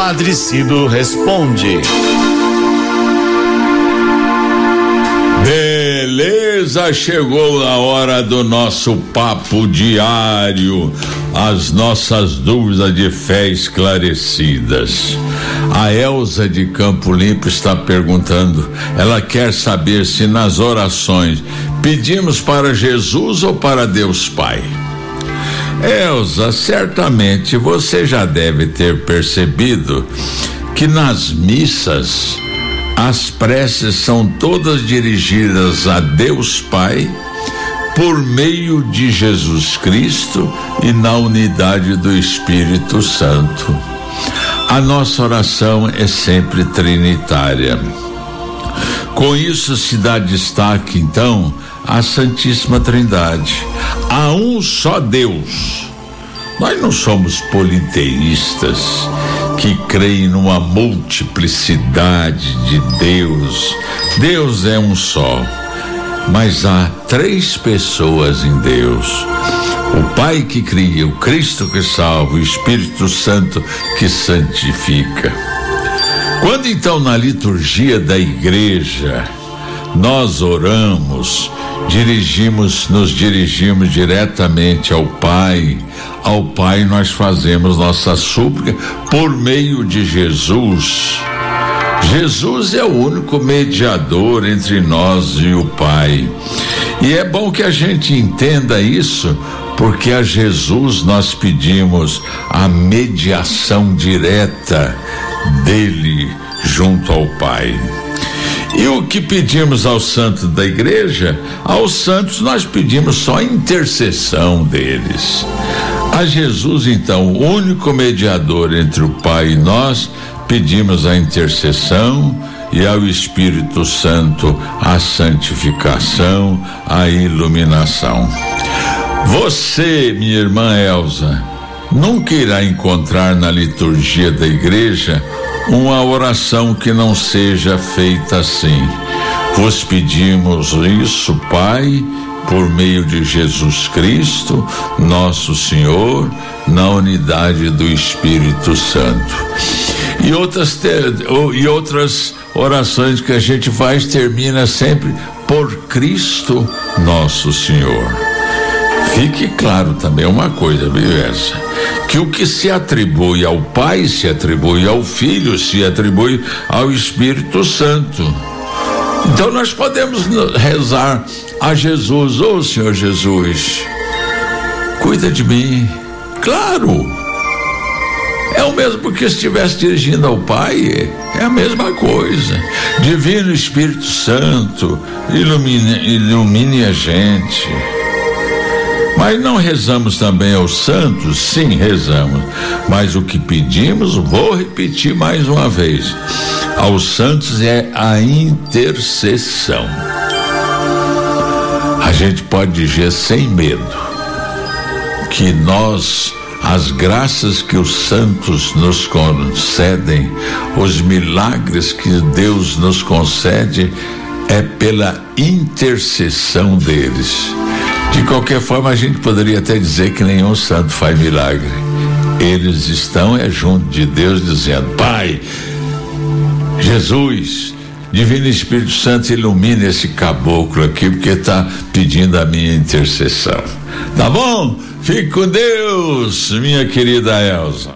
Padre Cido responde. Beleza, chegou a hora do nosso papo diário, as nossas dúvidas de fé esclarecidas. A Elza de Campo Limpo está perguntando, ela quer saber se nas orações pedimos para Jesus ou para Deus Pai. Elza, certamente você já deve ter percebido que nas missas as preces são todas dirigidas a Deus Pai por meio de Jesus Cristo e na unidade do Espírito Santo. A nossa oração é sempre trinitária. Com isso se dá destaque, então, à Santíssima Trindade. Há um só Deus. Nós não somos politeístas que creem numa multiplicidade de Deus. Deus é um só, mas há três pessoas em Deus. O Pai que cria, o Cristo que salva, o Espírito Santo que santifica. Quando então na liturgia da igreja nós oramos, dirigimos, nos dirigimos diretamente ao Pai. Ao Pai nós fazemos nossa súplica por meio de Jesus. Jesus é o único mediador entre nós e o Pai. E é bom que a gente entenda isso, porque a Jesus nós pedimos a mediação direta dele junto ao Pai. E o que pedimos aos santos da igreja, aos santos nós pedimos só a intercessão deles. A Jesus, então, o único mediador entre o Pai e nós, pedimos a intercessão e ao Espírito Santo a santificação, a iluminação. Você, minha irmã Elsa, nunca irá encontrar na liturgia da igreja uma oração que não seja feita assim. Vos pedimos isso, Pai, por meio de Jesus Cristo, nosso Senhor, na unidade do Espírito Santo. E outras, e outras orações que a gente faz termina sempre por Cristo, nosso Senhor. Fique claro também uma coisa, viu essa? Que o que se atribui ao Pai se atribui ao Filho, se atribui ao Espírito Santo. Então nós podemos rezar a Jesus, ô oh, Senhor Jesus, cuida de mim. Claro. É o mesmo que estivesse dirigindo ao Pai, é a mesma coisa. Divino Espírito Santo, ilumine, ilumine a gente. Mas não rezamos também aos santos? Sim, rezamos. Mas o que pedimos, vou repetir mais uma vez: aos santos é a intercessão. A gente pode dizer sem medo que nós as graças que os santos nos concedem, os milagres que Deus nos concede, é pela intercessão deles. De qualquer forma, a gente poderia até dizer que nenhum santo faz milagre. Eles estão é junto de Deus dizendo: Pai, Jesus, Divino Espírito Santo, ilumine esse caboclo aqui, porque está pedindo a minha intercessão. Tá bom? Fique com Deus, minha querida Elza.